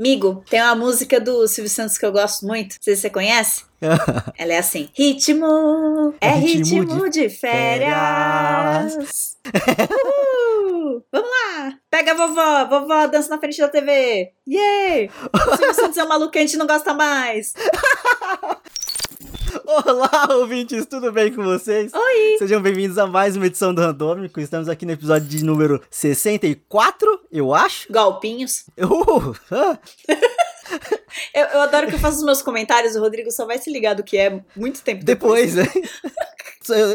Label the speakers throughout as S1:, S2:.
S1: Migo, tem uma música do Silvio Santos que eu gosto muito. Não sei se você conhece. Ela é assim: Ritmo é ritmo, ritmo de, de, férias. Uhul, vamos lá! Pega a vovó, vovó dança na frente da TV. Yay! O Silvio Santos é um maluco que a gente não gosta mais.
S2: Olá, ouvintes, tudo bem com vocês?
S1: Oi!
S2: Sejam bem-vindos a mais uma edição do Randômico. Estamos aqui no episódio de número 64, eu acho.
S1: Golpinhos.
S2: Uh.
S1: eu, eu, adoro que eu faço os meus comentários, o Rodrigo só vai se ligar do que é muito tempo
S2: depois. Depois, né?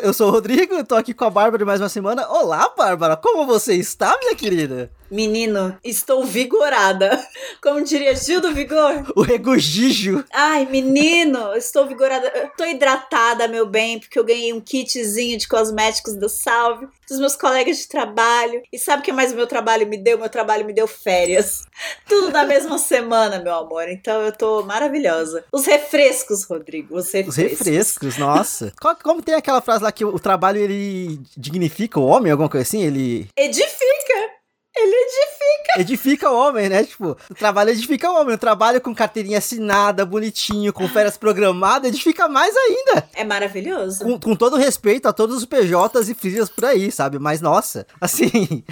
S2: Eu sou o Rodrigo, tô aqui com a Bárbara mais uma semana. Olá, Bárbara, como você está, minha querida?
S1: Menino, estou vigorada. Como diria Gil do Vigor.
S2: O regojijo.
S1: Ai, menino, estou vigorada. Estou hidratada, meu bem, porque eu ganhei um kitzinho de cosméticos do Salve, dos meus colegas de trabalho. E sabe o que mais o meu trabalho me deu? Meu trabalho me deu férias. Tudo na mesma semana, meu amor. Então eu tô maravilhosa. Os refrescos, Rodrigo, os refrescos. Os
S2: refrescos, nossa. Como tem aquela frase lá que o trabalho ele dignifica o homem, alguma coisa assim? Ele.
S1: Edifica! Ele edifica.
S2: Edifica o homem, né? Tipo, o trabalho edifica o homem. O trabalho com carteirinha assinada, bonitinho, com férias programadas, edifica mais ainda.
S1: É maravilhoso.
S2: Com, com todo respeito a todos os PJs e filhas por aí, sabe? Mas, nossa, assim.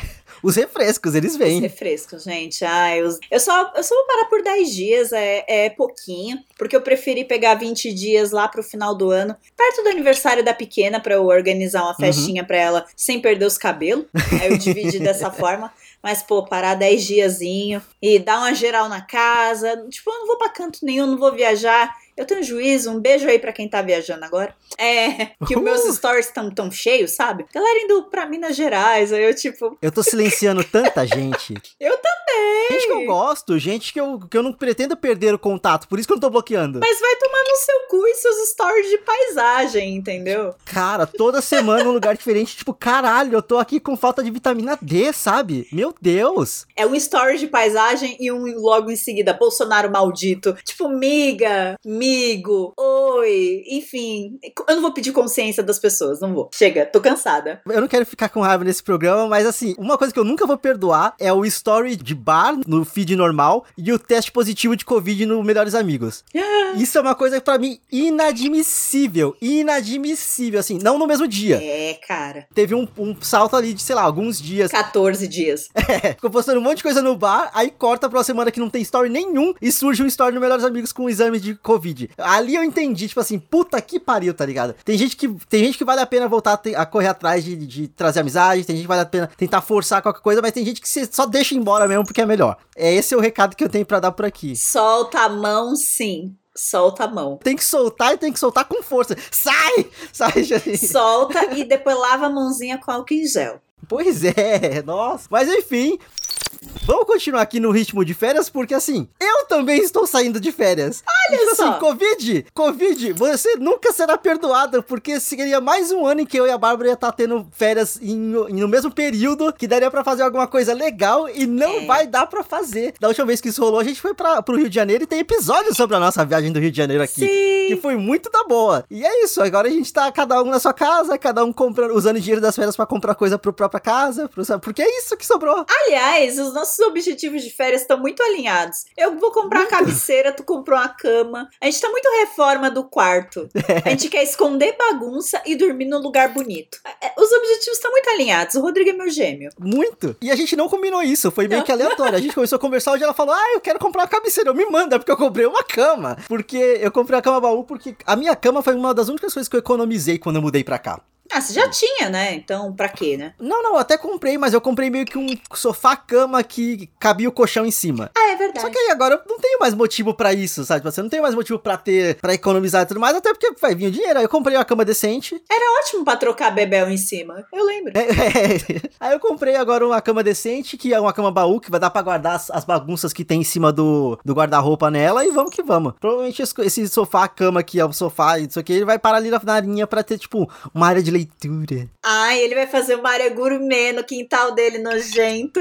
S2: Os refrescos, eles vêm. Os
S1: refrescos, gente. Ah, eu, eu, só, eu só vou parar por 10 dias, é, é pouquinho, porque eu preferi pegar 20 dias lá pro final do ano, perto do aniversário da pequena, para eu organizar uma uhum. festinha uhum. pra ela sem perder os cabelos. Aí eu dividi dessa forma. Mas, pô, parar 10 diazinho e dar uma geral na casa. Tipo, eu não vou pra canto nenhum, não vou viajar. Eu tenho juízo, um beijo aí para quem tá viajando agora. É, que uh! os meus stories estão tão cheios, sabe? Galera indo pra Minas Gerais, aí eu tipo.
S2: Eu tô silenciando tanta gente.
S1: eu também.
S2: Gente que eu gosto, gente que eu, que eu não pretendo perder o contato, por isso que eu não tô bloqueando.
S1: Mas vai tomar no seu cu e seus stories de paisagem, entendeu?
S2: Cara, toda semana um lugar diferente, tipo, caralho, eu tô aqui com falta de vitamina D, sabe? Meu Deus.
S1: É um story de paisagem e um logo em seguida, Bolsonaro maldito. Tipo, miga, miga amigo, oi, enfim. Eu não vou pedir consciência das pessoas, não vou. Chega, tô cansada.
S2: Eu não quero ficar com raiva nesse programa, mas assim, uma coisa que eu nunca vou perdoar é o story de bar no feed normal e o teste positivo de Covid no Melhores Amigos. Isso é uma coisa para mim inadmissível. Inadmissível, assim, não no mesmo dia.
S1: É, cara.
S2: Teve um, um salto ali de, sei lá, alguns dias.
S1: 14 dias.
S2: É, ficou postando um monte de coisa no bar, aí corta pra uma semana que não tem story nenhum e surge um story no Melhores Amigos com um exame de Covid. Ali eu entendi, tipo assim, puta que pariu, tá ligado? Tem gente que, tem gente que vale a pena voltar a, a correr atrás de, de, trazer amizade, tem gente que vale a pena tentar forçar qualquer coisa, mas tem gente que você só deixa embora mesmo porque é melhor. É esse é o recado que eu tenho para dar por aqui.
S1: Solta a mão, sim solta a mão.
S2: Tem que soltar e tem que soltar com força. Sai! Sai, gente.
S1: Solta e depois lava a mãozinha com álcool em gel.
S2: Pois é, nossa. Mas enfim, Vamos continuar aqui no ritmo de férias, porque assim, eu também estou saindo de férias.
S1: Olha então,
S2: só! Assim, Covid, Covid, você nunca será perdoado, porque seria mais um ano em que eu e a Bárbara ia estar tá tendo férias em, no mesmo período, que daria para fazer alguma coisa legal e não é. vai dar para fazer. Da última vez que isso rolou, a gente foi para pro Rio de Janeiro e tem episódio sobre a nossa viagem do Rio de Janeiro aqui.
S1: Sim.
S2: Que foi muito da boa. E é isso, agora a gente tá cada um na sua casa, cada um comprando, usando dinheiro das férias para comprar coisa pro própria casa, pro, porque é isso que sobrou.
S1: Aliás, os nossos objetivos de férias estão muito alinhados. Eu vou comprar muito. a cabeceira, tu comprou a cama. A gente tá muito reforma do quarto. É. A gente quer esconder bagunça e dormir num lugar bonito. É, os objetivos estão muito alinhados. O Rodrigo é meu gêmeo.
S2: Muito. E a gente não combinou isso, foi meio não. que aleatório. A gente começou a conversar hoje ela falou: "Ah, eu quero comprar uma cabeceira". Eu me manda porque eu comprei uma cama. Porque eu comprei a cama baú porque a minha cama foi uma das únicas coisas que eu economizei quando eu mudei para cá.
S1: Ah, você já tinha, né? Então, pra quê, né?
S2: Não, não, eu até comprei, mas eu comprei meio que um sofá-cama que cabia o colchão em cima.
S1: Ah, é verdade.
S2: Só que aí agora eu não tenho mais motivo para isso, sabe? Você não tem mais motivo para ter, para economizar e tudo mais, até porque vai vir o dinheiro. Aí eu comprei uma cama decente.
S1: Era ótimo para trocar bebel em cima, eu lembro. É,
S2: é. Aí eu comprei agora uma cama decente, que é uma cama baú, que vai dar pra guardar as, as bagunças que tem em cima do, do guarda-roupa nela, e vamos que vamos. Provavelmente esse sofá-cama aqui, é o sofá e isso aqui, ele vai parar ali na linha pra ter, tipo, uma área de leitura.
S1: Ai, ele vai fazer uma área gourmet no quintal dele nojento.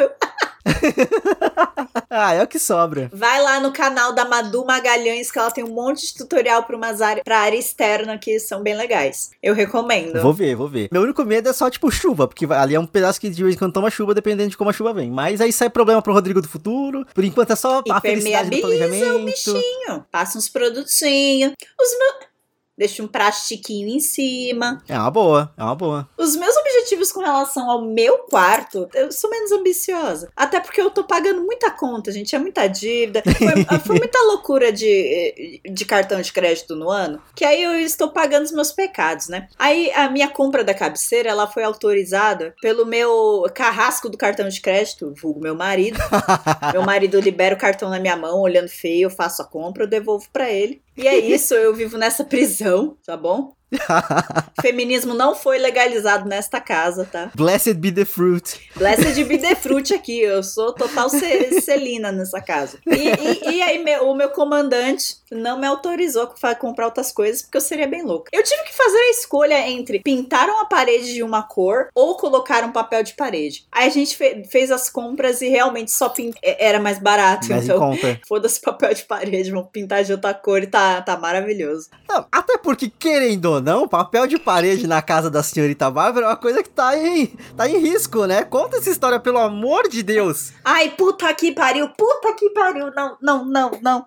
S2: ah, é o que sobra.
S1: Vai lá no canal da Madu Magalhães, que ela tem um monte de tutorial para umas áreas, pra área externa que são bem legais. Eu recomendo.
S2: Vou ver, vou ver. Meu único medo é só, tipo, chuva, porque ali é um pedaço que de vez em quando toma chuva, dependendo de como a chuva vem. Mas aí sai problema pro Rodrigo do futuro. Por enquanto é só a felicidade do planejamento.
S1: o bichinho. Passa uns produtinhos. Os meus deixa um plastiquinho em cima.
S2: É uma boa, é uma boa.
S1: Os meus objetivos com relação ao meu quarto, eu sou menos ambiciosa. Até porque eu tô pagando muita conta, gente, é muita dívida. Foi, foi muita loucura de, de cartão de crédito no ano, que aí eu estou pagando os meus pecados, né? Aí a minha compra da cabeceira, ela foi autorizada pelo meu carrasco do cartão de crédito, vulgo meu marido. meu marido libera o cartão na minha mão, olhando feio, eu faço a compra, eu devolvo para ele. E é isso, eu vivo nessa prisão, tá bom? Feminismo não foi legalizado nesta casa, tá?
S2: Blessed be the fruit.
S1: Blessed be the fruit aqui. Eu sou total Celina nessa casa. E, e, e aí, meu, o meu comandante não me autorizou a comprar outras coisas porque eu seria bem louca. Eu tive que fazer a escolha entre pintar uma parede de uma cor ou colocar um papel de parede. Aí a gente fe fez as compras e realmente só pint... era mais barato.
S2: Mais
S1: então, foda-se papel de parede, vamos pintar de outra cor e tá, tá maravilhoso.
S2: Não, até porque, querendo não, papel de parede na casa da senhorita Bárbara é uma coisa que tá em, tá em risco, né? Conta essa história, pelo amor de Deus.
S1: Ai, puta que pariu, puta que pariu. Não, não, não, não.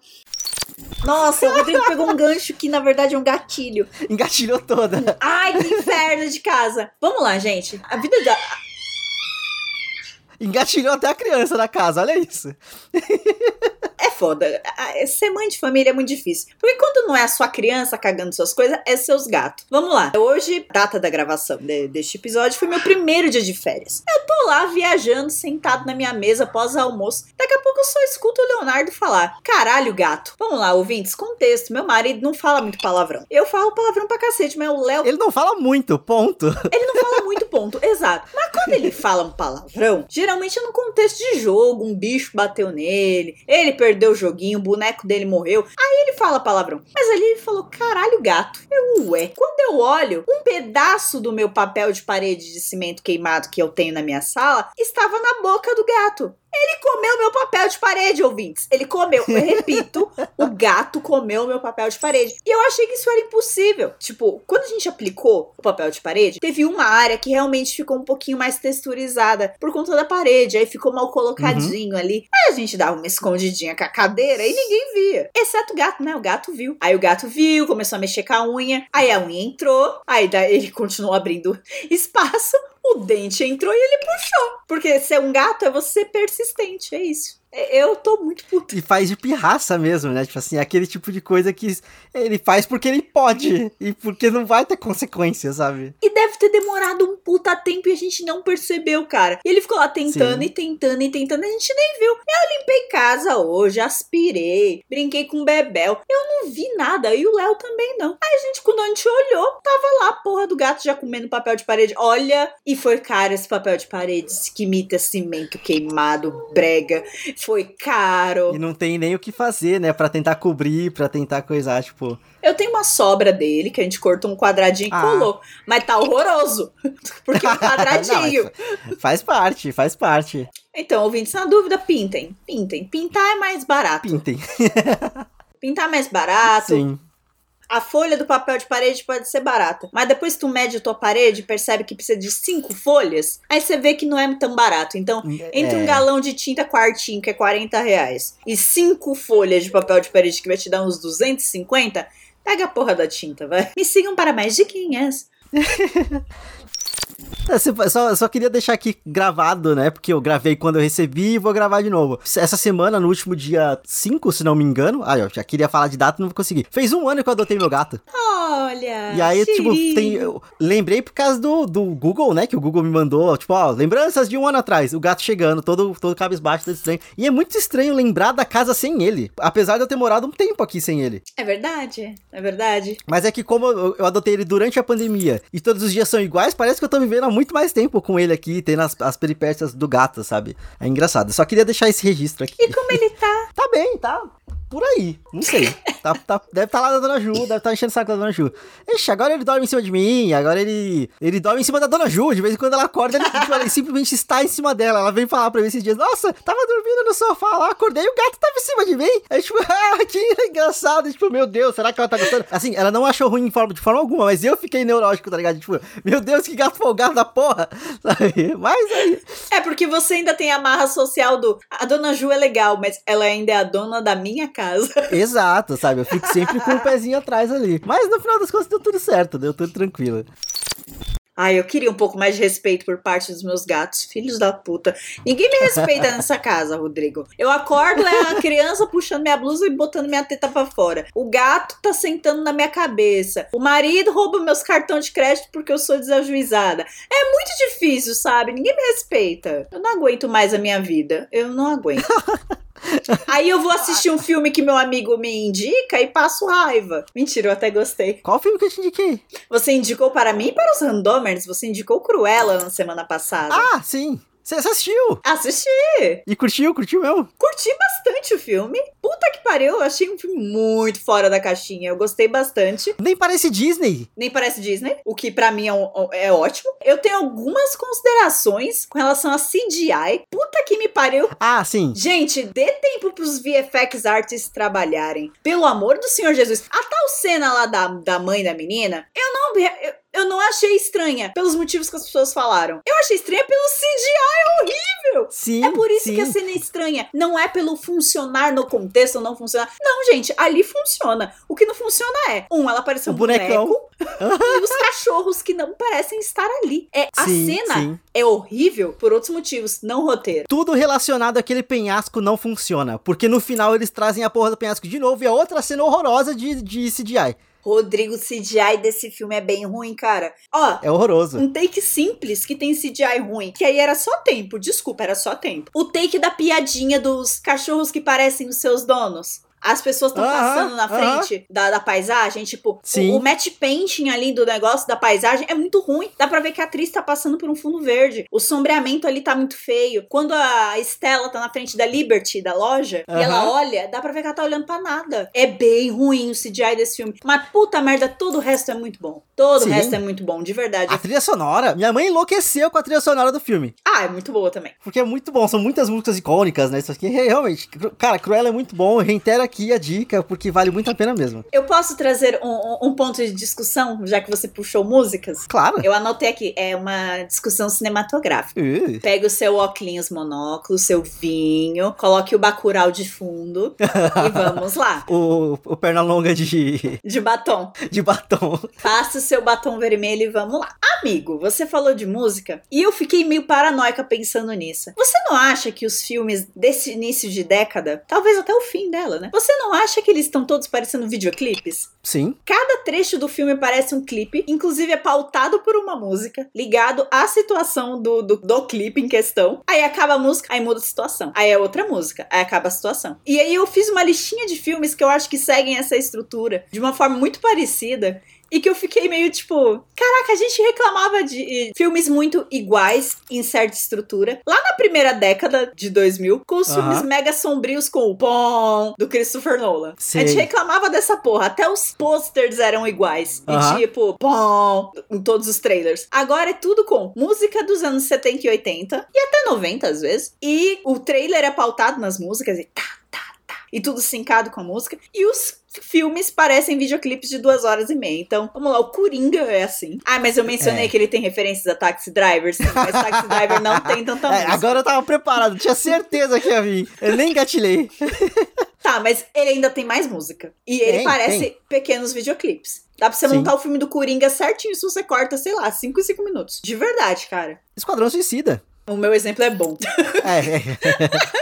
S1: Nossa, o Rodrigo pegou um gancho que na verdade é um gatilho.
S2: Engatilhou toda.
S1: Ai, que inferno de casa. Vamos lá, gente. A vida da.
S2: Engatilhou até a criança na casa, olha isso.
S1: é foda. Ser mãe de família é muito difícil. Porque quando não é a sua criança cagando suas coisas, é seus gatos. Vamos lá. Hoje, data da gravação de, deste episódio, foi meu primeiro dia de férias. Eu tô lá viajando, sentado na minha mesa pós-almoço. Daqui a pouco eu só escuto o Leonardo falar: Caralho, gato. Vamos lá, ouvintes, contexto. Meu marido não fala muito palavrão. Eu falo palavrão pra cacete, mas o Léo.
S2: Ele não fala muito, ponto.
S1: Ele não fala muito, ponto. Exato. Mas quando ele fala um palavrão, geralmente é no contexto de jogo. Um bicho bateu nele, ele perdeu o joguinho, o boneco dele morreu. Aí ele fala palavrão. Mas ali ele falou: caralho, gato. Eu, ué. Quando eu olho, um pedaço do meu papel de parede de cimento queimado que eu tenho na minha sala estava na boca do gato. Ele comeu meu papel de parede, ouvintes. Ele comeu. Eu repito, o gato comeu meu papel de parede. E eu achei que isso era impossível. Tipo, quando a gente aplicou o papel de parede, teve uma área que realmente ficou um pouquinho mais texturizada por conta da parede. Aí ficou mal colocadinho uhum. ali. Aí a gente dava uma escondidinha com a cadeira e ninguém via. Exceto o gato, né? O gato viu. Aí o gato viu, começou a mexer com a unha. Aí a unha entrou. Aí ele continuou abrindo espaço. O dente entrou e ele puxou. Porque ser um gato é você persistente, é isso. Eu tô muito puto.
S2: E faz de pirraça mesmo, né? Tipo assim, aquele tipo de coisa que ele faz porque ele pode. E porque não vai ter consequências, sabe?
S1: E deve ter demorado um puta tempo e a gente não percebeu, cara. E ele ficou lá tentando Sim. e tentando e tentando, a gente nem viu. Eu limpei casa hoje, aspirei, brinquei com o Bebel. Eu não vi nada. E o Léo também não. Aí a gente, quando a gente olhou, tava lá a porra do gato já comendo papel de parede. Olha, e foi caro esse papel de parede que imita cimento queimado, brega foi caro.
S2: E não tem nem o que fazer, né? Para tentar cobrir, para tentar coisar, tipo.
S1: Eu tenho uma sobra dele, que a gente cortou um quadradinho ah. e colou. Mas tá horroroso. Porque é um quadradinho.
S2: não, faz parte, faz parte.
S1: Então, ouvintes, na dúvida, pintem. Pintem. Pintar é mais barato.
S2: Pintem.
S1: Pintar é mais barato.
S2: Sim.
S1: A folha do papel de parede pode ser barata, mas depois tu mede a tua parede e percebe que precisa de cinco folhas, aí você vê que não é tão barato. Então, entre é. um galão de tinta quartinho, que é 40 reais, e cinco folhas de papel de parede, que vai te dar uns 250, pega a porra da tinta, vai. Me sigam para mais diquinhas.
S2: É, só, só queria deixar aqui gravado, né? Porque eu gravei quando eu recebi e vou gravar de novo. Essa semana, no último dia 5, se não me engano. Ah, eu já queria falar de data, não vou conseguir. Fez um ano que eu adotei meu gato.
S1: Olha!
S2: E aí, tipo, tem, eu lembrei por causa do, do Google, né? Que o Google me mandou, tipo, ó, lembranças de um ano atrás. O gato chegando, todo, todo cabisbaixo, todo estranho. E é muito estranho lembrar da casa sem ele. Apesar de eu ter morado um tempo aqui sem ele.
S1: É verdade, é verdade.
S2: Mas é que como eu, eu adotei ele durante a pandemia e todos os dias são iguais, parece que eu tô vivendo há muito mais tempo com ele aqui, tendo as, as peripécias do gato, sabe? É engraçado. Só queria deixar esse registro aqui.
S1: E como ele tá?
S2: tá bem, tá por aí. Não sei. Tá, tá, deve estar tá lá da Dona Ju, deve estar tá enchendo o saco da Dona Ju. Ixi, agora ele dorme em cima de mim, agora ele. Ele dorme em cima da Dona Ju. De vez em quando ela acorda, ele, ele simplesmente está em cima dela. Ela vem falar pra mim esses dias: Nossa, tava dormindo no sofá lá, acordei e o gato tava em cima de mim. Aí, tipo, ah, que engraçado. Tipo, meu Deus, será que ela tá gostando? Assim, ela não achou ruim de forma, de forma alguma, mas eu fiquei neurótico, tá ligado? Tipo, meu Deus, que gato folgado da porra. Sabe? Mas aí.
S1: É porque você ainda tem a marra social do. A Dona Ju é legal, mas ela ainda é a dona da minha casa.
S2: Exato, sabe? Eu fico sempre com o pezinho atrás ali. Mas no final das contas deu tudo certo, deu tudo tranquilo.
S1: Ai, eu queria um pouco mais de respeito por parte dos meus gatos, filhos da puta. Ninguém me respeita nessa casa, Rodrigo. Eu acordo, é a criança puxando minha blusa e botando minha teta pra fora. O gato tá sentando na minha cabeça. O marido rouba meus cartões de crédito porque eu sou desajuizada. É muito difícil, sabe? Ninguém me respeita. Eu não aguento mais a minha vida. Eu não aguento. Aí eu vou assistir um filme que meu amigo me indica e passo raiva. Mentira, eu até gostei.
S2: Qual filme que eu te indiquei?
S1: Você indicou para mim e para os randomers? Você indicou Cruella na semana passada.
S2: Ah, sim. Você assistiu?
S1: Assisti!
S2: E curtiu? Curtiu mesmo?
S1: Curti bastante o filme. Puta que pariu, eu achei um filme muito fora da caixinha. Eu gostei bastante.
S2: Nem parece Disney.
S1: Nem parece Disney, o que para mim é, um, é, ótimo. Eu tenho algumas considerações com relação a CGI. Puta que me pariu.
S2: Ah, sim.
S1: Gente, dê tempo pros VFX artists trabalharem. Pelo amor do Senhor Jesus. A tal cena lá da, da mãe da menina, eu não. Eu, eu não achei estranha pelos motivos que as pessoas falaram. Eu achei estranha pelo CGI horrível.
S2: Sim.
S1: É por isso
S2: sim.
S1: que a cena é estranha. Não é pelo funcionar no contexto ou não funcionar. Não, gente, ali funciona. O que não funciona é, um, ela pareceu um bonecão. boneco e os cachorros que não parecem estar ali. É, a sim, cena sim. é horrível por outros motivos, não roteiro.
S2: Tudo relacionado àquele penhasco não funciona, porque no final eles trazem a porra do penhasco de novo e a outra cena horrorosa de, de CGI.
S1: Rodrigo, CGI desse filme é bem ruim, cara. Ó,
S2: é horroroso.
S1: Um take simples que tem CGI ruim, que aí era só tempo, desculpa, era só tempo. O take da piadinha dos cachorros que parecem os seus donos. As pessoas estão uh -huh, passando na frente uh -huh. da, da paisagem, tipo, Sim. o, o match painting ali do negócio da paisagem é muito ruim. Dá pra ver que a atriz tá passando por um fundo verde. O sombreamento ali tá muito feio. Quando a Estela tá na frente da Liberty, da loja, uh -huh. e ela olha, dá pra ver que ela tá olhando pra nada. É bem ruim o CGI desse filme. Mas puta merda, todo o resto é muito bom. Todo Sim. o resto é muito bom, de verdade.
S2: A trilha sonora, minha mãe enlouqueceu com a trilha sonora do filme.
S1: Ah, é muito boa também.
S2: Porque é muito bom, são muitas músicas icônicas, né? Isso aqui realmente. Cara, Cruella é muito bom. Reitero aqui a dica, porque vale muito a pena mesmo.
S1: Eu posso trazer um, um, ponto de discussão, já que você puxou músicas?
S2: Claro.
S1: Eu anotei aqui, é uma discussão cinematográfica.
S2: Uh.
S1: Pega o seu óculos monóculo, seu vinho, coloque o bacural de fundo e vamos lá.
S2: O, o perna longa de...
S1: De batom.
S2: De batom.
S1: Faça o seu batom vermelho e vamos lá. Amigo, você falou de música e eu fiquei meio paranoica pensando nisso. Você não acha que os filmes desse início de década, talvez até o fim dela, né? Você não acha que eles estão todos parecendo videoclipes?
S2: Sim.
S1: Cada trecho do filme parece um clipe, inclusive é pautado por uma música, ligado à situação do, do, do clipe em questão. Aí acaba a música, aí muda a situação. Aí é outra música, aí acaba a situação. E aí eu fiz uma listinha de filmes que eu acho que seguem essa estrutura de uma forma muito parecida e que eu fiquei meio tipo, caraca, a gente reclamava de filmes muito iguais em certa estrutura. Lá na primeira década de 2000, com os filmes mega sombrios com o Pom do Christopher Nolan. A gente reclamava dessa porra, até os posters eram iguais. E tipo, Pom em todos os trailers. Agora é tudo com música dos anos 70 e 80 e até 90 às vezes. E o trailer é pautado nas músicas e tá, tá, tá. E tudo sincado com a música. E os filmes parecem videoclipes de duas horas e meia. Então, vamos lá, o Coringa é assim. Ah, mas eu mencionei é. que ele tem referências a Taxi Driver, sim, mas Taxi Driver não tem tanta é, música.
S2: Agora eu tava preparado, tinha certeza que ia vir. Eu nem gatilhei.
S1: tá, mas ele ainda tem mais música. E ele tem, parece tem. pequenos videoclipes. Dá pra você Sim. montar o filme do Coringa certinho se você corta, sei lá, 5 e 5 minutos. De verdade, cara.
S2: Esquadrão Suicida.
S1: O meu exemplo é bom.
S2: É.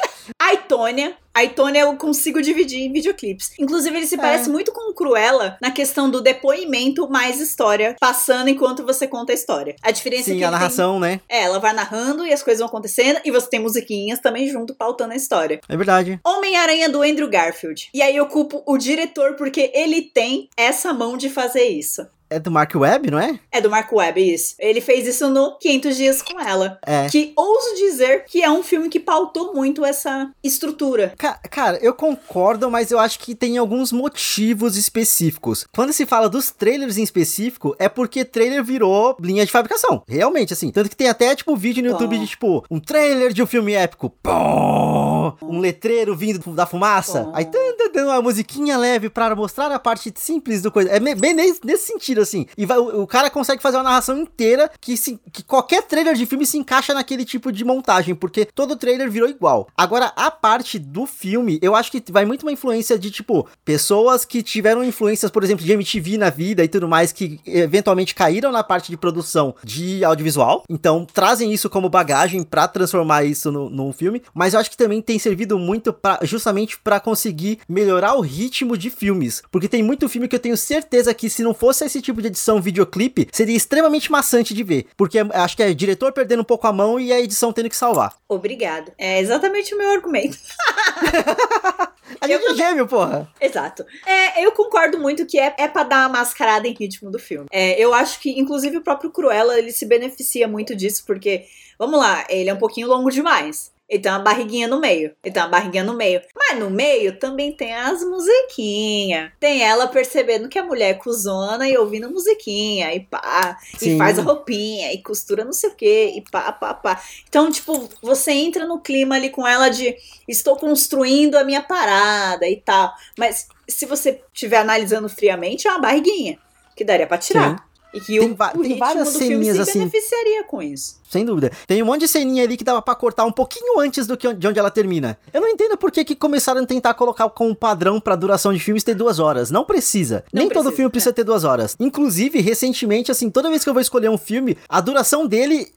S1: A Itônia. A Itônia eu consigo dividir em videoclipes. Inclusive, ele se é. parece muito com o Cruella na questão do depoimento mais história, passando enquanto você conta a história. A diferença
S2: Sim,
S1: é que.
S2: a narração,
S1: tem...
S2: né?
S1: É, ela vai narrando e as coisas vão acontecendo, e você tem musiquinhas também junto, pautando a história.
S2: É verdade.
S1: Homem-Aranha do Andrew Garfield. E aí eu culpo o diretor porque ele tem essa mão de fazer isso.
S2: É do Mark Webb, não é?
S1: É do Mark Webb, isso. Ele fez isso no 500 Dias com Ela.
S2: É.
S1: Que ouso dizer que é um filme que pautou muito essa estrutura.
S2: Ca- cara, eu concordo, mas eu acho que tem alguns motivos específicos. Quando se fala dos trailers em específico, é porque trailer virou linha de fabricação. Realmente, assim. Tanto que tem até, tipo, vídeo no
S1: Pô.
S2: YouTube de, tipo, um trailer de um filme épico. Pô, um letreiro vindo da fumaça.
S1: Pô.
S2: Aí, tan, uma musiquinha leve pra mostrar a parte simples do coisa. É bem nesse, nesse sentido, assim. E vai- o, cara consegue fazer uma narração inteira que, se, que qualquer trailer de filme se encaixa naquele tipo de montagem, porque todo trailer virou igual. Agora, a parte do filme, eu acho que vai muito uma influência de, tipo, pessoas que tiveram influências, por exemplo, de MTV na vida e tudo mais, que eventualmente caíram na parte de produção de audiovisual. Então, trazem isso como bagagem pra transformar isso no, num filme. Mas eu acho que também tem servido muito pra, justamente pra conseguir melhorar o ritmo de filmes. Porque tem muito filme que eu tenho certeza que se não fosse esse tipo de edição videoclipe, seria extremamente maçante de ver. Porque é- acho que é diretor perdendo um pouco a mão e a edição tendo que salvar.
S1: Obrigado. É exatamente o meu argumento.
S2: A gente é gêmeo, porra.
S1: Exato. É, eu concordo muito que é, é pra dar uma mascarada em ritmo do filme. É, eu acho que, inclusive, o próprio Cruella, ele se beneficia muito disso, porque, vamos lá, ele é um pouquinho longo demais. Ele tem uma barriguinha no meio. Ele tem uma barriguinha no meio. Mas no meio também tem as musiquinhas. Tem ela percebendo que a mulher é cuzona e ouvindo musiquinha. E pá.
S2: Sim.
S1: E faz a roupinha. E costura não sei o quê. E pá, pá, pá. Então, tipo, você entra no clima ali com ela de estou construindo a minha parada e tal. Mas se você estiver analisando friamente, é uma barriguinha. Que daria pra tirar. E que
S2: Tem
S1: o,
S2: va-
S1: o
S2: tem várias
S1: do filme se
S2: ceninhas assim.
S1: beneficiaria com isso.
S2: Sem dúvida. Tem um monte de ceninha ali que dava pra cortar um pouquinho antes do que de onde ela termina. Eu não entendo por que, que começaram a tentar colocar como padrão pra duração de filmes ter duas horas. Não precisa.
S1: Não
S2: Nem todo
S1: precisa,
S2: filme precisa ter duas horas. Inclusive, recentemente, assim, toda vez que eu vou escolher um filme, a duração dele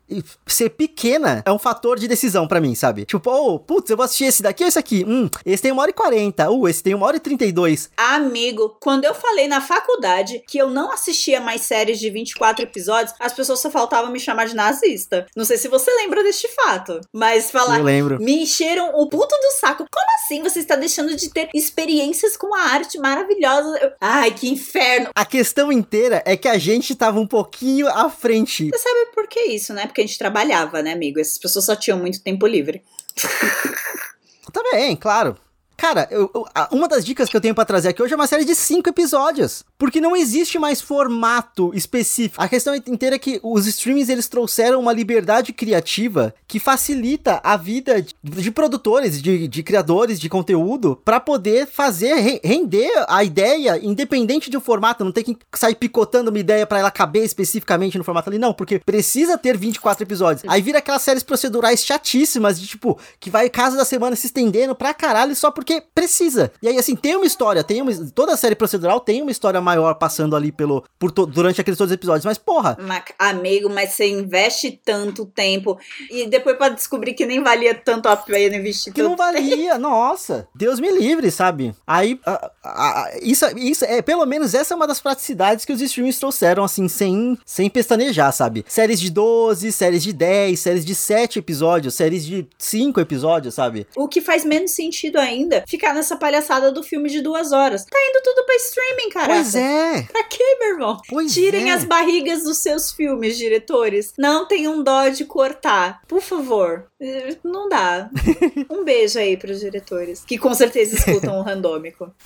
S2: ser pequena é um fator de decisão pra mim, sabe? Tipo, oh, putz, eu vou assistir esse daqui ou esse aqui? Hum, esse tem uma hora e quarenta. Uh, esse tem uma hora e trinta e dois.
S1: Amigo, quando eu falei na faculdade que eu não assistia mais séries de 24 episódios, as pessoas só faltavam me chamar de nazista. Não sei se você lembra deste fato, mas falar
S2: Eu lembro.
S1: Me encheram o puto do saco. Como assim você está deixando de ter experiências com a arte maravilhosa? Eu- Ai, que inferno.
S2: A questão inteira é que a gente tava um pouquinho à frente.
S1: Você sabe por que isso, né? Porque a gente trabalhava, né, amigo? Essas pessoas só tinham muito tempo livre.
S2: Também, claro. Cara, eu- eu- uma das dicas que eu tenho pra trazer aqui hoje é uma série de cinco episódios. Porque não existe mais formato específico. A questão inteira é que os streamings eles trouxeram uma liberdade criativa que facilita a vida de, de produtores, de, de criadores de conteúdo, pra poder fazer, re- render a ideia independente de um formato. Não tem que sair picotando uma ideia pra ela caber especificamente no formato ali, não. Porque precisa ter 24 episódios. Aí vira aquelas séries procedurais chatíssimas de tipo, que vai casa da semana se estendendo pra caralho só porque precisa. E aí, assim, tem uma história, tem uma, toda a série procedural tem uma história maior passando ali pelo por to- durante aqueles todos os episódios, mas porra,
S1: Ma- Amigo, mas você investe tanto tempo e depois pra descobrir que nem valia tanto a pena investir
S2: que não
S1: tanto tempo.
S2: valia, nossa, Deus me livre, sabe? Aí, a- a- a- isso, isso é, pelo menos essa é uma das praticidades que os streams trouxeram, assim, sem, sem pestanejar, sabe? Séries de 12, séries de 10, séries de 7 episódios, séries de 5 episódios, sabe?
S1: O que faz menos sentido ainda, ficar nessa palhaçada do filme de duas horas. Tá indo tudo pra streaming, caraca.
S2: Pois é,
S1: Pra quê, meu irmão?
S2: pois
S1: Tirem
S2: é.
S1: as barrigas dos seus filmes, diretores. Não tenham dó de cortar. Por favor. Eh, Não dá. Um beijo aí pros diretores. Que com certeza escutam o randômico.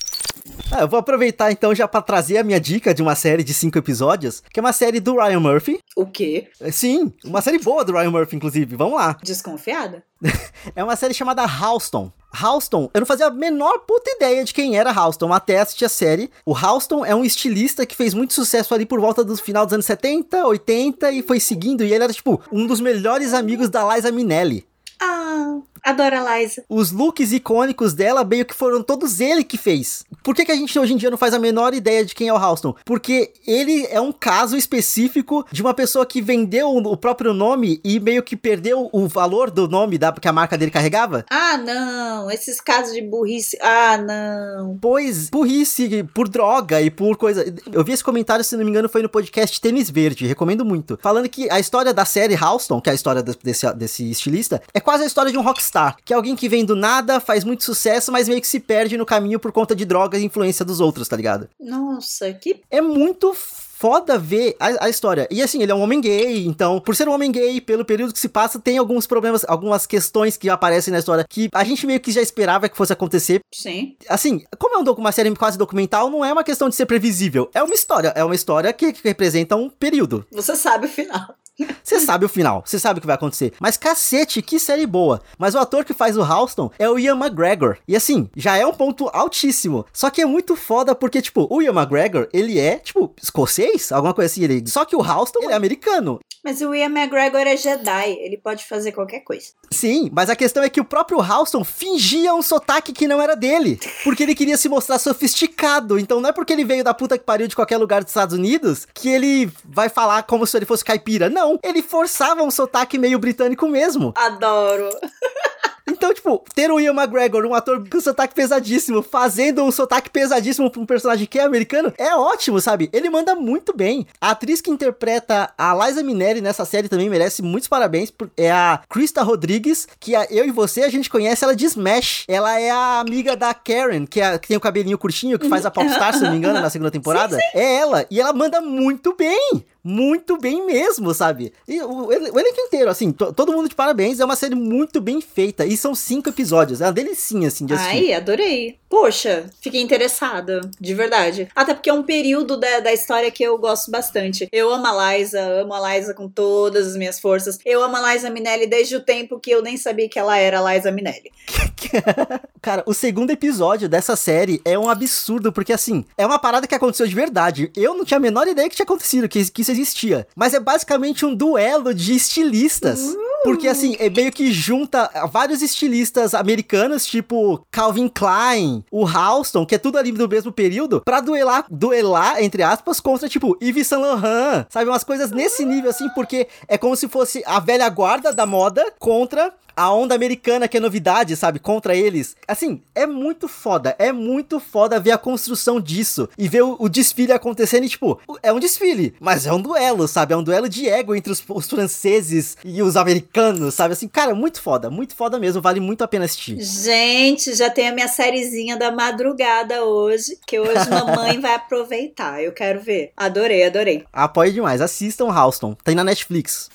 S2: Ah, eu vou aproveitar então já pra trazer a minha dica de uma série de 5 episódios, que é uma série do Ryan Murphy.
S1: O quê?
S2: É, Sim, uma série boa do Ryan Murphy, inclusive. Vamos lá.
S1: Desconfiada?
S2: É uma série chamada Houston. Houston, eu não fazia a menor puta ideia de quem era Houston até assistir a série. O Houston é um estilista que fez muito sucesso ali por volta do final dos anos 70, 80 e foi seguindo. E ele era, tipo, um dos melhores amigos da Liza Minnelli.
S1: Ah, adoro a Liza.
S2: Os looks icônicos dela meio que foram todos ele que fez. Por que, que a gente hoje em dia não faz a menor ideia de quem é o Houston? Porque ele é um caso específico de uma pessoa que vendeu o próprio nome e meio que perdeu o valor do nome da, que a marca dele carregava.
S1: Ah, não. Esses casos de burrice. Ah, não.
S2: Pois, burrice por droga e por coisa. Eu vi esse comentário, se não me engano, foi no podcast Tênis Verde, recomendo muito. Falando que a história da série Houston, que é a história de- desse, desse estilista, é quase a história de um rockstar que é alguém que vem do nada, faz muito sucesso, mas meio que se perde no caminho por conta de drogas e influência dos outros, tá ligado?
S1: Nossa, que.
S2: É muito foda ver a, a, história. E assim, ele é um homem gay, então, por ser um homem gay, pelo período que se passa, tem alguns problemas, algumas questões que aparecem na história que a gente meio que já esperava que fosse acontecer.
S1: Sim.
S2: Assim, como é um uma série quase documental, não é uma questão de ser previsível. É uma história. É uma história que, que representa um período.
S1: Você sabe o final.
S2: Você sabe o final, você sabe o que vai acontecer. Mas cacete, que série boa. Mas o ator que faz o Halston é o Ian McGregor. E assim, já é um ponto altíssimo. Só que é muito foda porque, tipo, o Ian McGregor, ele é, tipo, escocês? Alguma coisa assim. Ele... Só que o Halston, ele é americano.
S1: Mas o Ian McGregor é Jedi, ele pode fazer qualquer coisa.
S2: Sim, mas a questão é que o próprio Halston fingia um sotaque que não era dele, porque ele queria se mostrar sofisticado. Então não é porque ele veio da puta que pariu de qualquer lugar dos Estados Unidos que ele vai falar como se ele fosse caipira. Não, ele forçava um sotaque meio britânico mesmo.
S1: Adoro.
S2: Então, tipo, ter o Ian McGregor, um ator com sotaque pesadíssimo, fazendo um sotaque pesadíssimo pra um personagem que é americano, é ótimo, sabe? Ele manda muito bem. A atriz que interpreta a Liza Minelli nessa série também merece muitos parabéns. É a Krista Rodrigues, que eu e você, a gente conhece ela de Smash. Ela é a amiga da Karen, que, é, que tem o cabelinho curtinho, que faz a Popstar, se não me engano, na segunda temporada. Sim, sim. É ela. E ela manda muito bem muito bem mesmo, sabe? E o, o elenco inteiro, assim, todo mundo de parabéns. É uma série muito bem feita. E são cinco episódios. É uma delicinha, assim, de assistir.
S1: Ai, adorei. Poxa, fiquei interessada, de verdade. Até porque é um período da, da história que eu gosto bastante. Eu amo a Liza, amo a Liza com todas as minhas forças. Eu amo a Liza Minelli desde o tempo que eu nem sabia que ela era a Liza Minelli.
S2: Cara, o segundo episódio dessa série é um absurdo, porque assim, é uma parada que aconteceu de verdade. Eu não tinha a menor ideia que tinha acontecido, que, que isso existia. Mas é basicamente um duelo de estilistas. Uh! Porque assim, é meio que junta vários estilistas americanos, tipo Calvin Klein, o Halston, que é tudo ali do mesmo período, pra duelar, duelar, entre aspas, contra, tipo, Yves Saint Laurent, sabe? Umas coisas nesse nível, assim, porque é como se fosse a velha guarda da moda contra a onda americana que é novidade, sabe? Contra eles. Assim, é muito foda. É muito foda ver a construção disso. E ver o, o desfile acontecendo e, tipo, é um desfile, mas é um duelo, sabe? É um duelo de ego entre os, os franceses e os americanos, sabe? Assim, cara, muito foda. Muito foda mesmo. Vale muito a pena assistir.
S1: Gente, já tem a minha sériezinha da madrugada hoje, que hoje mamãe vai aproveitar. Eu quero ver. Adorei, adorei.
S2: Apoie demais. Assistam Halston. Tem na Netflix.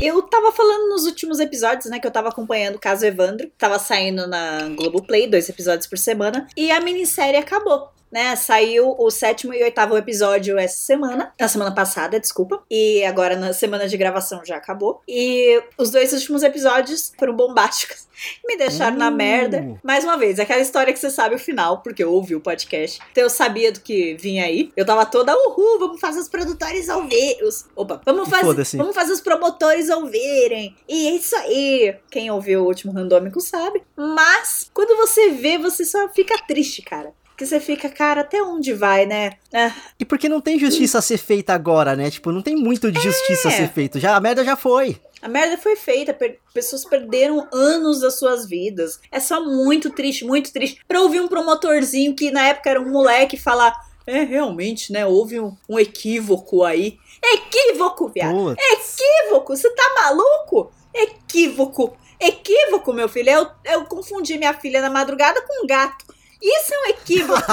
S1: Eu tava falando nos últimos episódios, né, que eu tava acompanhando o caso Evandro. Tava saindo na Globoplay, dois episódios por semana. E a minissérie acabou né? Saiu o sétimo e oitavo episódio essa semana, na semana passada, desculpa. E agora na semana de gravação já acabou. E os dois últimos episódios foram bombásticos. Me deixaram uh. na merda. Mais uma vez, aquela história que você sabe o final, porque eu ouvi o podcast. Então eu sabia do que vinha aí. Eu tava toda, uhul, vamos fazer os produtores ouvirem. Os, opa, vamos fazer, vamos fazer os promotores ouvirem. E é isso aí. Quem ouviu o último randômico sabe. Mas, quando você vê, você só fica triste, cara que você fica, cara, até onde vai, né?
S2: É. E porque não tem justiça a ser feita agora, né? Tipo, não tem muito de justiça é. a ser feito. Já, a merda já foi.
S1: A merda foi feita, per pessoas perderam anos das suas vidas. É só muito triste, muito triste. Pra ouvir um promotorzinho que na época era um moleque falar: é, realmente, né? Houve um, um equívoco aí. Equívoco, viado! Equívoco! Você tá maluco? Equívoco! Equívoco, meu filho. Eu, eu confundi minha filha na madrugada com um gato. Isso é um equívoco.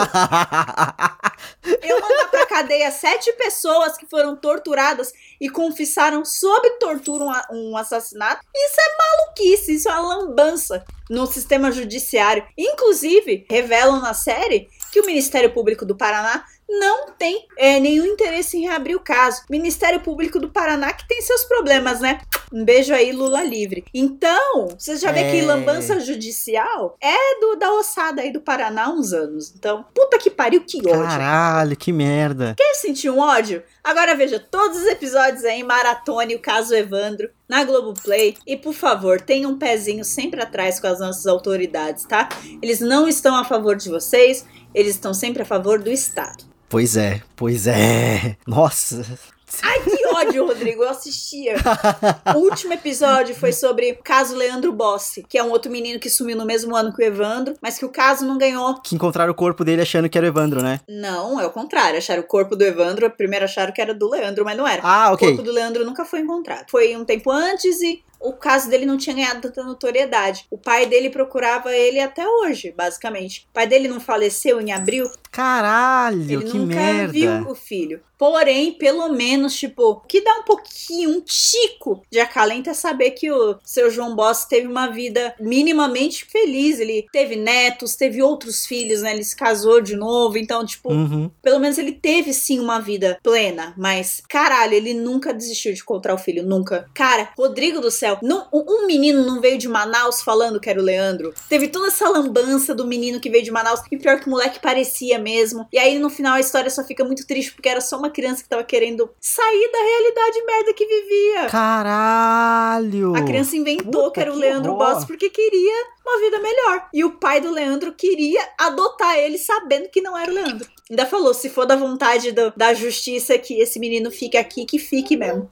S1: Eu mandar pra cadeia sete pessoas que foram torturadas e confessaram sob tortura um, um assassinato. Isso é maluquice, isso é uma lambança no sistema judiciário. Inclusive, revelam na série que o Ministério Público do Paraná não tem é, nenhum interesse em reabrir o caso. Ministério Público do Paraná que tem seus problemas, né? Um beijo aí, Lula livre. Então, você já vê é... que lambança judicial é do, da ossada aí do Paraná há uns anos. Então, puta que pariu, que ódio.
S2: Caralho, que merda.
S1: Quer sentir um ódio? Agora veja todos os episódios aí, maratone o caso Evandro na Globoplay. E por favor, tenha um pezinho sempre atrás com as nossas autoridades, tá? Eles não estão a favor de vocês, eles estão sempre a favor do Estado.
S2: Pois é, pois é. Nossa.
S1: Ai, ódio, Rodrigo. Eu assistia. o último episódio foi sobre o caso Leandro Bossi, que é um outro menino que sumiu no mesmo ano que o Evandro, mas que o caso não ganhou.
S2: Que encontraram o corpo dele achando que era o Evandro, né?
S1: Não, é o contrário. Acharam o corpo do Evandro, primeiro acharam que era do Leandro, mas não era.
S2: Ah, ok.
S1: O corpo do Leandro nunca foi encontrado. Foi um tempo antes e o caso dele não tinha ganhado tanta notoriedade. O pai dele procurava ele até hoje, basicamente. O pai dele não faleceu em abril.
S2: Caralho,
S1: Ele
S2: que
S1: nunca
S2: merda.
S1: viu o filho. Porém, pelo menos, tipo, que dá um pouquinho, um tico de acalento é saber que o seu João Boss teve uma vida minimamente feliz. Ele teve netos, teve outros filhos, né? Ele se casou de novo. Então, tipo,
S2: Uhum.
S1: pelo menos ele teve sim uma vida plena. Mas, caralho, ele nunca desistiu de encontrar o filho. Nunca. Cara, Rodrigo do céu, não, um menino não veio de Manaus falando que era o Leandro. Teve toda essa lambança do menino que veio de Manaus. E pior que o moleque parecia mesmo. E aí no final a história só fica muito triste porque era só uma criança que tava querendo sair da realidade merda que vivia.
S2: Caralho.
S1: A criança inventou
S2: Puta,
S1: que era o
S2: que
S1: Leandro
S2: horror.
S1: Boss porque queria uma vida melhor. E o pai do Leandro queria adotar ele sabendo que não era o Leandro. Ainda falou, se for da vontade do- da justiça que esse menino fique aqui, que fique mesmo.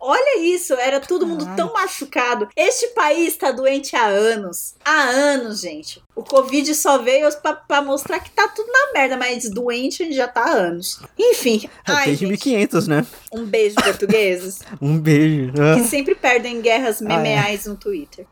S1: Olha isso, era todo mundo
S2: Caralho.
S1: tão machucado. Este país tá doente há anos. Há anos, gente. O Covid só veio pra, pra mostrar que tá tudo na merda, mas doente a gente já tá há anos. Enfim. Ai,
S2: Desde
S1: gente,
S2: 1500, né?
S1: um beijo, portugueses
S2: Um beijo. Ah.
S1: que sempre perdem guerras
S2: Ah, é.
S1: memeais no Twitter.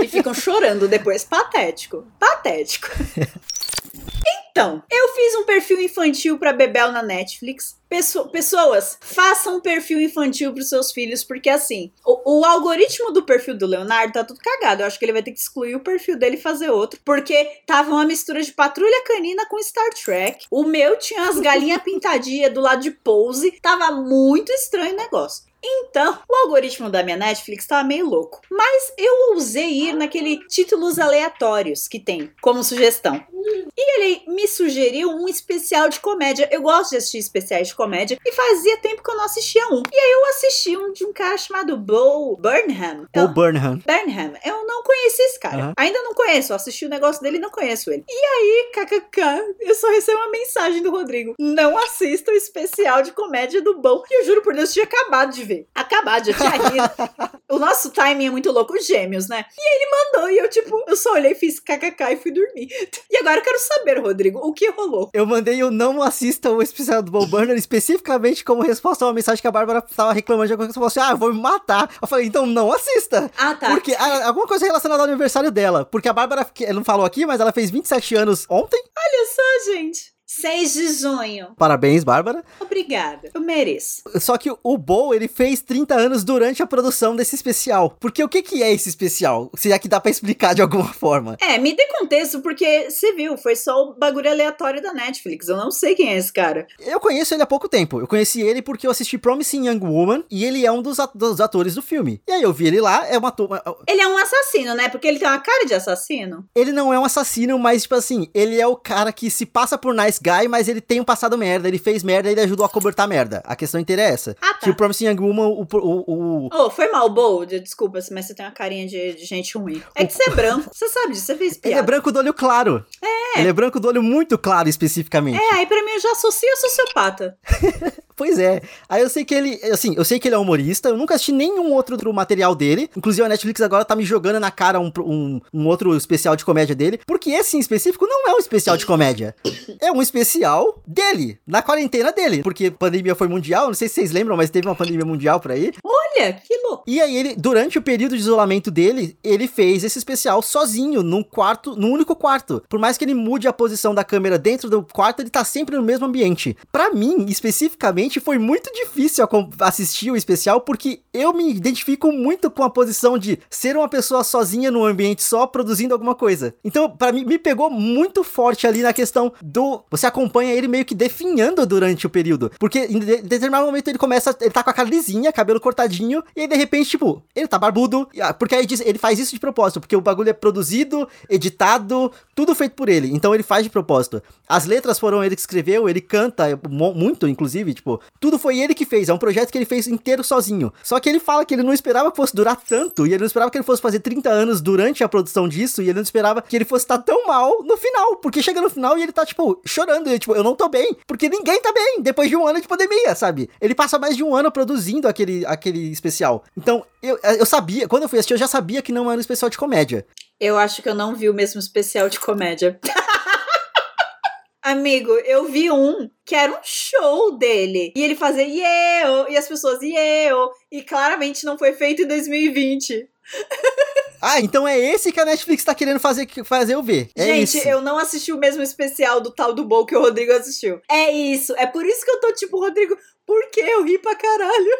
S1: e ficam chorando depois. Patético. Patético. Então, eu fiz um perfil infantil pra Bebel na Netflix. Pesso- pessoas, façam um perfil infantil pros seus filhos, porque assim, o, o algoritmo do perfil do Leonardo tá tudo cagado. Eu acho que ele vai ter que excluir o perfil dele e fazer outro, porque tava uma mistura de patrulha canina com Star Trek. O meu tinha as galinhas pintadinhas do lado de Pose. Tava muito estranho o negócio. Então, o algoritmo da minha Netflix tava meio louco. Mas eu ousei ir naquele títulos aleatórios que tem como sugestão. E ele me sugeriu um especial de comédia. Eu gosto de assistir especiais de comédia e fazia tempo que eu não assistia um. E aí eu assisti um de um cara chamado Bo Burnham.
S2: Paul
S1: Eu-
S2: Burnham.
S1: Burnham. Eu não conheci esse cara. Ainda não conheço. Eu assisti o negócio dele e não conheço ele. E aí, kkk, eu só recebi uma mensagem do Rodrigo. Não assista o especial de comédia do Bom. E eu juro por Deus, eu tinha acabado de ver. Acabado, já tinha rido. o nosso timing é muito louco, os gêmeos, né? E aí ele mandou e eu, tipo, eu só olhei, fiz kkk e fui dormir. E agora eu quero saber, Rodrigo, o que rolou?
S2: Eu mandei o não assista o especial do Paul Burnham especificamente como resposta a uma mensagem que a Bárbara tava reclamando de alguma coisa. Falou assim, ah, eu vou me matar. Eu falei, então não assista.
S1: Ah, tá.
S2: Porque ah, alguma coisa relacionada ao aniversário dela. Porque a Bárbara, que ela não falou aqui, mas ela fez 27 anos ontem.
S1: Olha só, gente. 6 de junho.
S2: Parabéns, Bárbara.
S1: Obrigada. Eu mereço.
S2: Só que o Bo, ele fez 30 anos durante a produção desse especial. Porque o que que é esse especial? Se é que dá pra explicar de alguma forma.
S1: É, me dê contexto, porque você viu, foi só o bagulho aleatório da Netflix. Eu não sei quem é esse cara.
S2: Eu conheço ele há pouco tempo. Eu conheci ele porque eu assisti Promising Young Woman e ele é um dos, at- dos atores do filme. E aí eu vi ele lá, é uma turma.
S1: Ele é um assassino, né? Porque ele tem uma cara de assassino.
S2: Ele não é um assassino, mas, tipo assim, ele é o cara que se passa por nice guy, mas ele tem um passado merda, ele fez merda e ele ajudou a cobertar merda. A questão inteira é essa.
S1: Ah,
S2: Que o
S1: tá.
S2: Promising Young Woman, o. o, o-
S1: Oh, foi mal, Bold. Desculpa, mas você tem uma carinha de, de gente ruim. É que você é branco. Você sabe disso, você fez
S2: ele
S1: piada.
S2: é branco do olho claro. É. Ele é branco do olho muito claro, especificamente.
S1: É, aí pra mim eu já associo a sociopata.
S2: Pois é. Aí eu sei que ele, assim, eu sei que ele é humorista, eu nunca assisti nenhum outro, outro material dele. Inclusive a Netflix agora tá me jogando na cara um, um, um outro especial de comédia dele, porque esse em específico não é um especial de comédia. É um especial dele, na quarentena dele. Porque a pandemia foi mundial, não sei se vocês lembram, mas teve uma pandemia mundial por aí.
S1: Olha, que louco.
S2: E aí ele, durante o período de isolamento dele, ele fez esse especial sozinho, num quarto, num único quarto. Por mais que ele mude a posição da câmera dentro do quarto, ele tá sempre no mesmo ambiente. Pra mim, especificamente, foi muito difícil assistir o especial, porque eu me identifico muito com a posição de ser uma pessoa sozinha num ambiente só, produzindo alguma coisa. Então, pra mim, me pegou muito forte ali na questão do... Você acompanha ele meio que definhando durante o período. Porque em de- determinado momento ele começa... Ele tá com a cara lisinha, cabelo cortadinho, e aí de repente, tipo, ele tá barbudo. Porque aí ele faz isso de propósito, porque o bagulho é produzido, editado, tudo feito por ele. Então ele faz de propósito. As letras foram ele que escreveu, ele canta muito, inclusive, tipo, tudo foi ele que fez. É um projeto que ele fez inteiro sozinho. Só que ele fala que ele não esperava que fosse durar tanto, e ele não esperava que ele fosse fazer 30 anos durante a produção disso, e ele não esperava que ele fosse estar tão mal no final. Porque chega no final e ele tá, tipo, chorando. Ele, tipo, eu não tô bem, porque ninguém tá bem depois de um ano de pandemia, sabe? Ele passa mais de um ano produzindo aquele, aquele especial. Então, eu, eu sabia, quando eu fui assistir, eu já sabia que não era um especial de comédia.
S1: Eu acho que eu não vi o mesmo especial de comédia. Amigo, eu vi um que era um show dele. E ele fazia yeah, e as pessoas yeah, e claramente não foi feito em 2020.
S2: Ah, então é esse que a Netflix tá querendo fazer, fazer eu ver. É
S1: Gente,
S2: isso.
S1: eu não assisti o mesmo especial do tal do Bowl que o Rodrigo assistiu. É isso. É por isso que eu tô tipo, Rodrigo, por que eu ri pra caralho?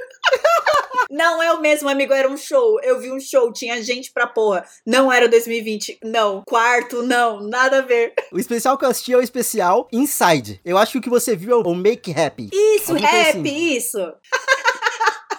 S1: não é o mesmo, amigo, era um show. Eu vi um show, tinha gente pra porra. Não era 2020, não. Quarto, não, nada a ver.
S2: O especial que eu assisti é o especial Inside. Eu acho que o que você viu é o Make Happy.
S1: Isso, Alguma Happy, assim. isso.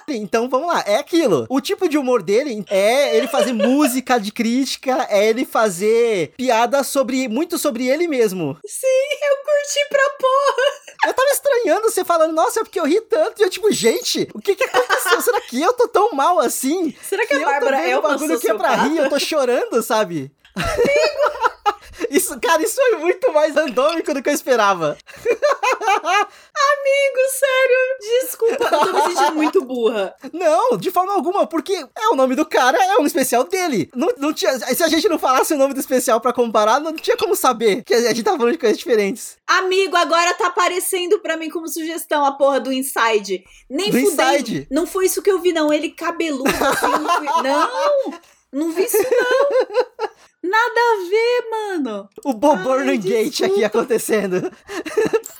S2: Então vamos lá, é aquilo. O tipo de humor dele é ele fazer música de crítica, é ele fazer piada sobre muito sobre ele mesmo.
S1: Sim, eu curti pra porra.
S2: Eu tava estranhando você falando, nossa, é porque eu ri tanto. E eu, tipo, gente, o que que aconteceu? Será que eu tô tão mal assim?
S1: Será que, que a Bárbara é uma
S2: bagulho que é pra rir, eu tô chorando, sabe? Amigo! Isso, cara, isso foi muito mais randômico do que eu esperava.
S1: Amigo, sério. Desculpa, eu tô me sentindo muito burra.
S2: Não, de forma alguma, porque é o nome do cara, é um especial dele. Não, não tinha, se a gente não falasse o nome do especial para comparar, não tinha como saber que a gente tá falando de coisas diferentes.
S1: Amigo, agora tá aparecendo para mim como sugestão a porra do Inside. Nem do Inside. Não foi isso que eu vi, não. Ele cabeludo assim. não, não, não vi isso, não. Nada a ver, mano.
S2: O Boborno Gate aqui acontecendo.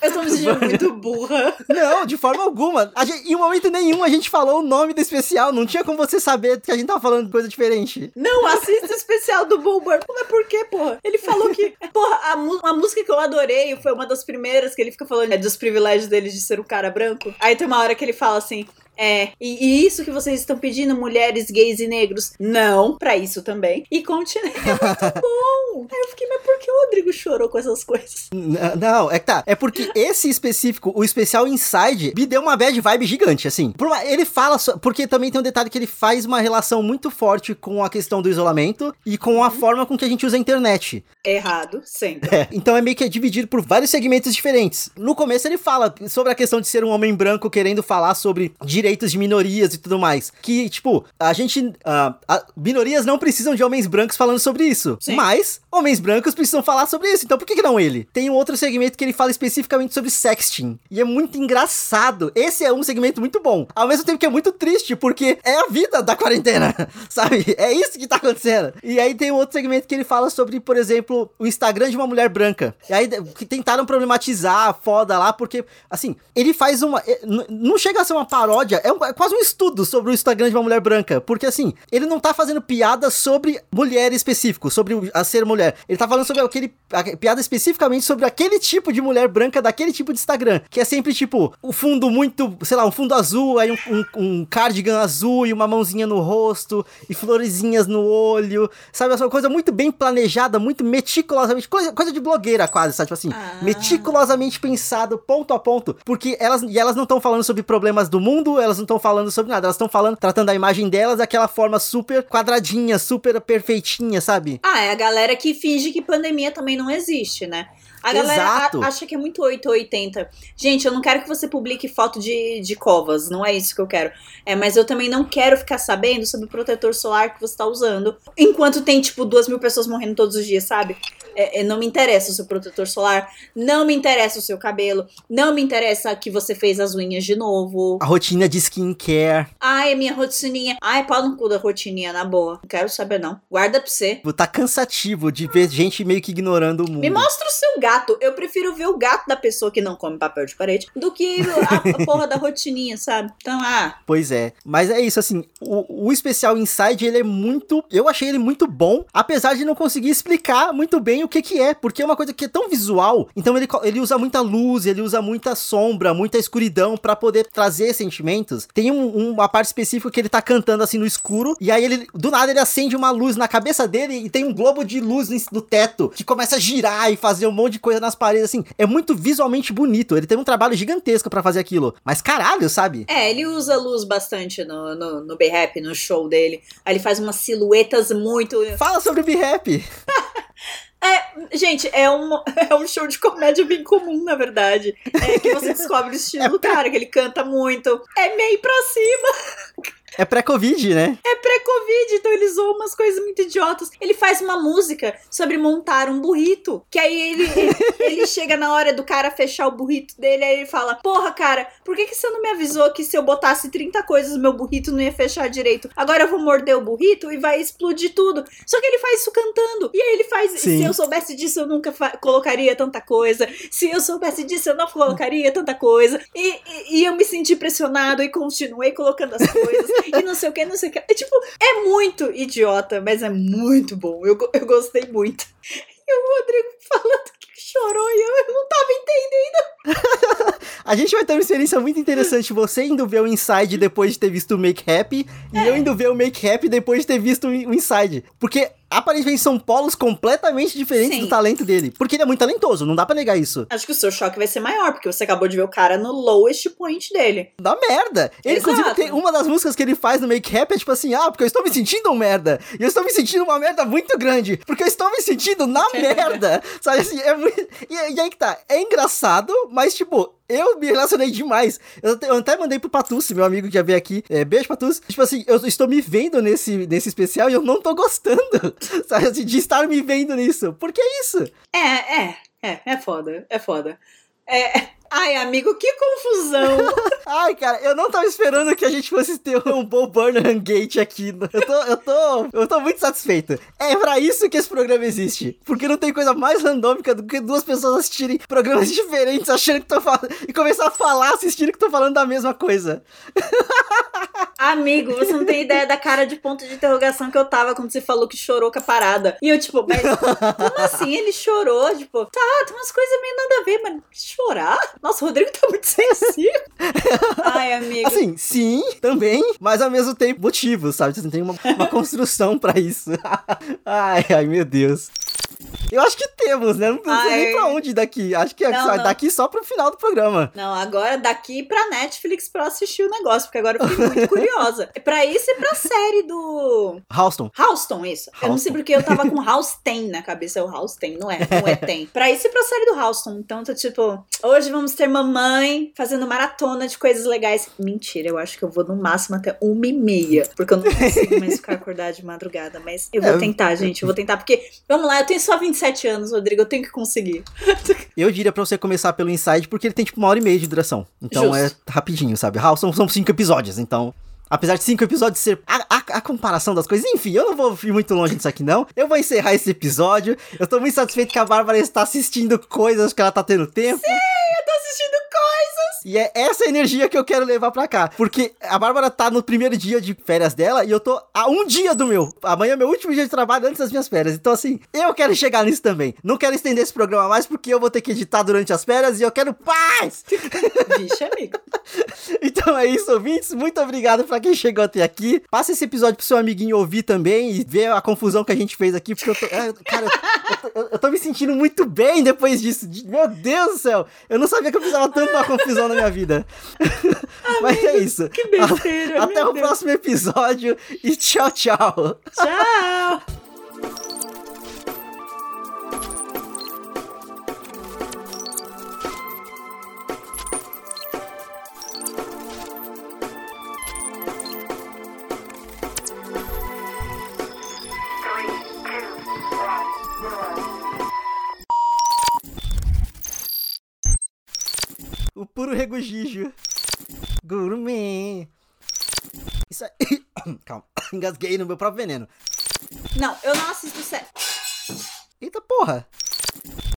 S1: Eu tô me sentindo muito burra.
S2: Não, de forma alguma. Gente, em momento nenhum a gente falou o nome do especial. Não tinha como você saber que a gente tava falando de coisa diferente.
S1: Não, assista o especial do Boborno. Mas por quê, porra? Ele falou que. Porra, a, a, música que eu adorei foi uma das primeiras que ele fica falando é, dos privilégios dele de ser um cara branco. Aí tem uma hora que ele fala assim: é, e, e, isso que vocês estão pedindo, mulheres, gays e negros? Não, para isso também. E continua. É muito bom. Aí eu fiquei, mas por que o Rodrigo chorou com essas coisas?
S2: Não, é que tá. É porque esse específico, o especial Inside, me deu uma bad vibe gigante, assim. Ele fala, so, porque também tem um detalhe que ele faz uma relação muito forte com a questão do isolamento e com a uhum. forma com que a gente usa a internet.
S1: Errado, sempre.
S2: É, então é meio que é dividido por vários segmentos diferentes. No começo ele fala sobre a questão de ser um homem branco querendo falar sobre direitos de minorias e tudo mais. Que, tipo, a gente. Uh, a, minorias não precisam de homens brancos falando sobre isso. Sim. Mas homens brancos precisam falar sobre isso. Então por que, que não ele? Tem um outro segmento que ele fala especificamente sobre sexting. E é muito engraçado. Esse é um segmento muito bom. Ao mesmo tempo que é muito triste, porque é a vida da quarentena. Sabe? É isso que tá acontecendo. E aí tem um outro segmento que ele fala sobre, por exemplo, o Instagram de uma mulher branca. E aí que tentaram problematizar a foda lá, porque, assim, ele faz uma. Eh, não chega a ser uma paródia, é, um, é, quase um estudo sobre o Instagram de uma mulher branca. Porque assim, ele não tá fazendo piada sobre mulher específico, sobre a ser mulher. Ele tá falando sobre aquele. A, piada especificamente sobre aquele tipo de mulher branca daquele tipo de Instagram. Que é sempre tipo, o fundo muito, sei lá, um fundo azul, aí um, um, um cardigan azul e uma mãozinha no rosto, e florezinhas no olho. Sabe? Essa coisa muito bem planejada, muito meticulosamente. Coisa, coisa de blogueira quase, sabe? Tipo assim, ah. meticulosamente pensado, ponto a ponto. Porque elas. E elas não estão falando sobre problemas do mundo, elas não estão falando sobre nada. Elas estão falando, tratando a imagem delas daquela forma super quadradinha, super perfeitinha, sabe?
S1: Ah, é a galera que finge que pandemia também não existe, né? A galera acha que é muito 880. Gente, eu não quero que você publique foto de, de covas, não é isso que eu quero. É, mas eu também não quero ficar sabendo sobre o protetor solar que você tá usando. Enquanto tem, tipo, duas mil pessoas morrendo todos os dias, sabe? É, é, não me interessa o seu protetor solar, não me interessa o seu cabelo, não me interessa que você fez as unhas de novo.
S2: A rotina de skincare.
S1: Ai, a minha rotininha. Ai, pau no cu da rotininha, na boa. Não quero saber, não. Guarda pra você.
S2: Tá cansativo de ver gente meio que ignorando o mundo.
S1: Me mostra o seu gato. Eu prefiro ver o gato da pessoa que não come papel de parede do que a, a porra da rotininha, sabe? Então, ah.
S2: Pois é. Mas é isso, assim, o, o especial Inside, ele é muito. Eu achei ele muito bom, apesar de não conseguir explicar muito bem o que que é, porque é uma coisa que é tão visual, então ele, ele usa muita luz, ele usa muita sombra, muita escuridão para poder trazer sentimentos. Tem um, uma parte específica que ele tá cantando assim no escuro, e aí ele, do nada, ele acende uma luz na cabeça dele e tem um globo de luz no teto que começa a girar e fazer um monte de coisa nas paredes, assim. É muito visualmente bonito. Ele tem um trabalho gigantesco para fazer aquilo. Mas caralho, sabe?
S1: É, ele usa luz bastante no, no, no B-Rap, no show dele. Aí ele faz umas silhuetas muito.
S2: Fala sobre o B-Rap!
S1: É, gente, é um, é um show de comédia bem comum, na verdade. É que você descobre o estilo do cara, que ele canta muito. É meio pra cima.
S2: É pré-Covid, né?
S1: É pré-Covid, então ele zoa umas coisas muito idiotas. Ele faz uma música sobre montar um burrito. Que aí ele, ele, ele chega na hora do cara fechar o burrito dele, aí ele fala: Porra, cara, por que, que você não me avisou que se eu botasse 30 coisas meu burrito não ia fechar direito? Agora eu vou morder o burrito e vai explodir tudo. Só que ele faz isso cantando. E aí ele faz:
S2: Sim.
S1: Se eu soubesse disso, eu nunca colocaria tanta coisa. Se eu soubesse disso, eu não colocaria tanta coisa. E, e, e eu me senti pressionado e continuei colocando as coisas. e não sei o que, não sei o que. É tipo, é muito idiota, mas é muito bom. Eu, eu gostei muito. E o Rodrigo falando que chorou e eu, eu não tava entendendo.
S2: A gente vai ter uma experiência muito interessante. Você indo ver o Inside depois de ter visto o Make Happy, e eu indo ver o Make Happy depois de ter visto o Inside. Porque aparentemente são polos completamente diferentes
S1: Sim.
S2: do talento dele. Porque ele é muito talentoso, não dá pra negar isso.
S1: Acho que o seu choque vai ser maior, porque você acabou de ver o cara no lowest point dele.
S2: Dá merda. Ele,
S1: Exato.
S2: inclusive, tem uma das músicas que ele faz no Make Happy é tipo assim: ah, porque eu estou me sentindo um merda. E eu estou me sentindo uma merda muito grande. Porque eu estou me sentindo na merda. Sabe assim, é muito. E, e aí que tá. É engraçado, mas tipo. Eu me relacionei demais. Eu, até- eu até mandei pro Patucci, meu amigo que já veio aqui. É, beijo, Patucci. Tipo assim, eu estou me vendo nesse, nesse especial e eu não tô gostando. Sabe assim, de estar me vendo nisso. Por que isso?
S1: É, é, é, é foda, é foda. É. Ai, amigo, que confusão.
S2: Ai, cara, eu não tava esperando que a gente fosse ter um Bo Burnham Gate aqui. Eu tô, eu tô, eu tô muito satisfeito. É pra isso que esse programa existe. Porque não tem coisa mais randômica do que duas pessoas assistirem programas diferentes, achando que estão falando. E começar a falar assistindo que estão falando da mesma coisa.
S1: Amigo, você não tem ideia da cara de ponto de interrogação que eu tava quando você falou que chorou com a parada. E eu, tipo, mas como assim ele chorou? Tipo, tá, tem umas coisas meio nada a ver, mas chorar? Nossa, o Rodrigo tá muito sensível. Ai, amigo.
S2: Assim, sim, também, mas ao mesmo tempo motivos, sabe? Você tem uma, uma construção pra isso. ai, ai, meu Deus. Eu acho que temos, né? Não sei
S1: Ai.
S2: nem pra onde daqui. Acho que é
S1: Não, não.
S2: daqui só pro final do programa.
S1: Não, agora daqui pra Netflix pra eu assistir o negócio, porque agora eu fiquei muito curiosa. É pra isso e pra série do.
S2: Houston.
S1: Houston, isso. Eu não sei porque eu tava com Houston na cabeça. É o Houston, não é? Não é tem. Pra isso e pra série do Houston. Então, tô tipo, hoje vamos ter mamãe fazendo maratona de coisas legais. Mentira, eu acho que eu vou no máximo até uma e meia. Porque eu não consigo mais ficar acordada de madrugada. Mas eu vou
S2: É.
S1: tentar, gente. Eu vou tentar. Porque, vamos lá, eu tenho só 27 anos, Rodrigo. Eu tenho que conseguir.
S2: Eu diria pra você começar pelo Inside, porque ele tem tipo uma hora e meia de duração. Então
S1: Justo.
S2: é rapidinho, sabe? House são, são cinco episódios, então. Apesar de cinco episódios ser a, a- a comparação das coisas, enfim, eu não vou ir muito longe disso aqui, não. Eu vou encerrar esse episódio. Eu tô muito satisfeito que a Bárbara está assistindo coisas que ela tá tendo tempo.
S1: Eu tô assistindo coisas.
S2: E é essa energia que eu quero levar pra cá. Porque a Bárbara tá no primeiro dia de férias dela e eu tô a um dia do meu. Amanhã é meu último dia de trabalho antes das minhas férias. Então, assim, eu quero chegar nisso também. Não quero estender esse programa mais porque eu vou ter que editar durante as férias e eu quero paz!
S1: Vixe, amigo.
S2: Então é isso, ouvintes. Muito obrigado pra quem chegou até aqui. Passa esse episódio pro seu amiguinho ouvir também e ver a confusão que a gente fez aqui, porque eu tô. é, cara, eu tô, eu- tô me sentindo muito bem depois disso. Meu Deus do céu! Eu não sabia que eu precisava tanto de uma confusão na minha vida. Mas é isso.
S1: Que besteira,
S2: Até o
S1: Deus.
S2: próximo episódio e tchau, tchau.
S1: Tchau.
S2: O puro regojijo. Gourmet. Isso aí. Calma, engasguei no meu próprio veneno.
S1: Não, eu não assisto série.
S2: Eita porra!